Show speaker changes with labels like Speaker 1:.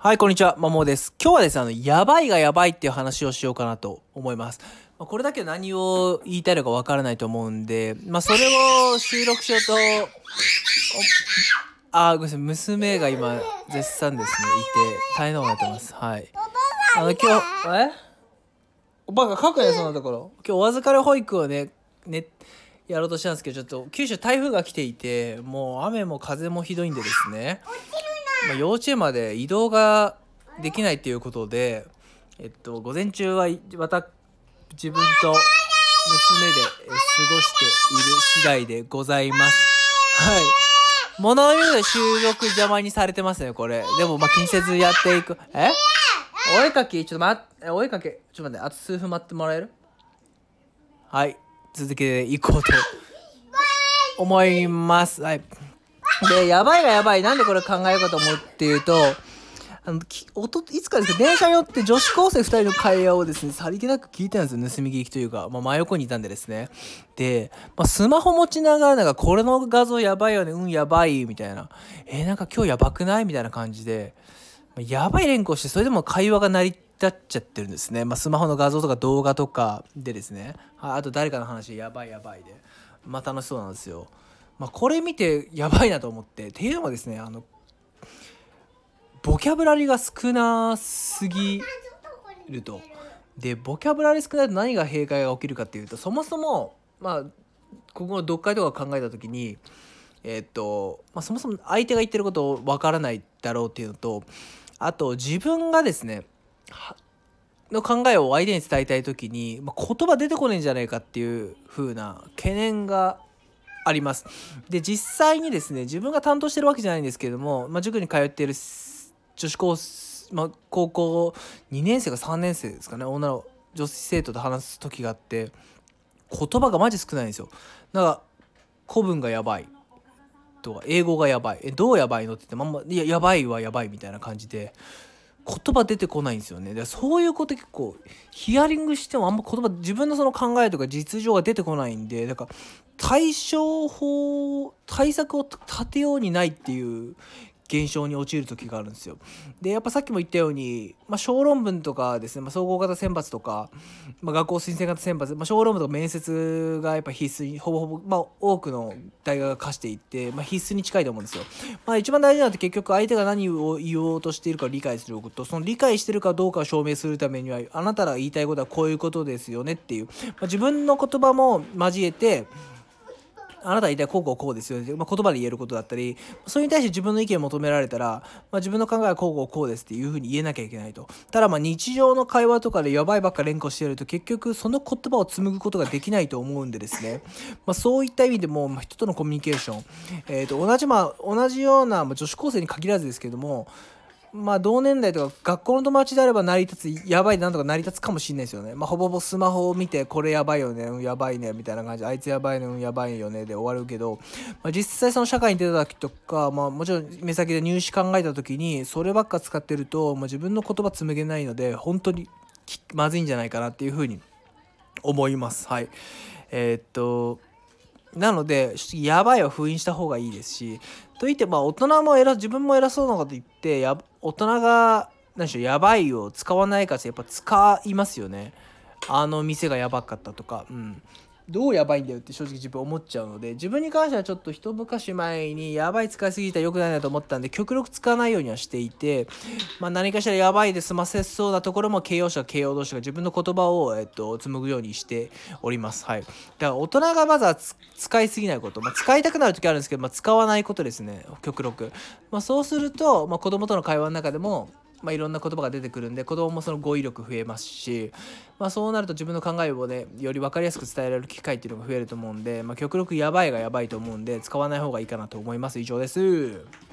Speaker 1: はい、こんにちは。まもです。今日はですね、あの、やばいがやばいっていう話をしようかなと思います。まあ、これだけ何を言いたいのかわからないと思うんで、まあ、それを収録しようと、おあー、ごめんなさい。娘が今、絶賛ですね、いて、大変なことになってます。はい。あの、今日、え？おばが書くね、そんなところ。今日お預かり保育をね、ね、やろうとしたんですけど、ちょっと九州台風が来ていて、もう雨も風もひどいんでですね、まあ、幼稚園まで移動ができないっていうことで、えっと、午前中はまた自分と娘で過ごしている次第でございます。はい。物言うで収録邪魔にされてますね、これ。でも、ま、気にせずやっていく。え？お絵かき？ちょっと待って、お絵かき、ちょっと待って、あと数分待ってもらえる？はい。続けていこうと思います。はい。で、やばいがやばい。なんでこれ考えようかと思うっていうと、あの、きおと、いつかですか、電車に乗って女子高生2人の会話をですね、さりげなく聞いたんですよ。盗み聞きというか、まあ、真横にいたんでですね。で、まあ、スマホ持ちながら、なんか、これの画像やばいよね、うん、やばい、みたいな。えーなんか今日やばくない？みたいな感じで、まあやばい連呼して、それでも会話が成り立っちゃってるんですね。まあ、スマホの画像とか動画とかでですね。あと誰かの話、やばいやばいで。まあ、楽しそうなんですよ。まあ、これ見てやばいなと思って。っていうのもですねあのボキャブラリーが少なすぎると。でボキャブラリー少ないと何が閉会が起きるかっていうとそもそもまあここの読解とか考えた時にえっと、まあ、そもそも相手が言ってることをわからないだろうっていうのとあと自分がですねの考えを相手に伝えたい時に、まあ、言葉出てこないんじゃないかっていう風な懸念があります。で実際にですね自分が担当してるわけじゃないんですけれども、まあ、塾に通っている女子高,、まあ、高校2年生か3年生ですかね女の女子生徒と話す時があって言葉がマジ少ないんですよ。なんか古文がやばいとか英語がやばいえどうやばいのって言ってまんまいややばいはやばいみたいな感じで言葉出てこないんですよね。でそういうこと結構ヒアリングしてもあんま言葉自分のその考えとか実情が出てこないんでだから対処法対策を立てようにないっていう現象に陥る時があるんですよ。でやっぱさっきも言ったように、まあ、小論文とかですね、まあ、総合型選抜とか、まあ、学校推薦型選抜、まあ、小論文とか面接がやっぱ必須にほぼほぼ、まあ、多くの大学が課していって、まあ、必須に近いと思うんですよ。まあ、一番大事なのって結局相手が何を言おうとしているかを理解することその理解してるかどうかを証明するためにはあなたが言いたいことはこういうことですよねっていう、まあ、自分の言葉も交えてあなたは言いたいこうこうこうですよね、まあ、言葉で言えることだったりそれに対して自分の意見を求められたら、まあ、自分の考えはこうこうこうですっていうふうに言えなきゃいけないと。ただまあ日常の会話とかでやばいばっか連呼してると結局その言葉を紡ぐことができないと思うんでですね、まあ、そういった意味でも、まあ、人とのコミュニケーション、えー、と同じまあ同じような、まあ、女子高生に限らずですけどもまあ同年代とか学校の友達であれば成り立つやばいなんとか成り立つかもしれないですよね。まあほぼほぼスマホを見てこれやばいよね、うん、やばいねみたいな感じあいつやばいね、うん、やばいよねで終わるけど、まあ、実際その社会に出た時とか、まあもちろん目先で入試考えた時にそればっか使ってると、まあ、自分の言葉紡げないので本当にまずいんじゃないかなっていうふうに思います。はい。えーっとなのでやばいは封印した方がいいですしといってまあ大人も偉自分も偉そうなこと言ってや大人が何でしょうやばいを使わないかってやっぱ使いますよね。あの店がやばかったとかうん。どうやばいんだよって正直自分思っちゃうので自分に関してはちょっと一昔前にやばい使いすぎたら良くないなと思ったんで極力使わないようにはしていて、まあ、何かしらやばいで済ませそうなところも形容詞か形容動詞が自分の言葉を、えっと、紡ぐようにしております。はい。だから大人がまずは使いすぎないこと、まあ、使いたくなる時あるんですけど、まあ、使わないことですね極力。まあ、そうすると、まあ、子供との会話の中でもまあ、いろんな言葉が出てくるんで子供もその語彙力増えますし、まあ、そうなると自分の考えをねより分かりやすく伝えられる機会っていうのが増えると思うんで、まあ、極力やばいがやばいと思うんで使わない方がいいかなと思います以上です。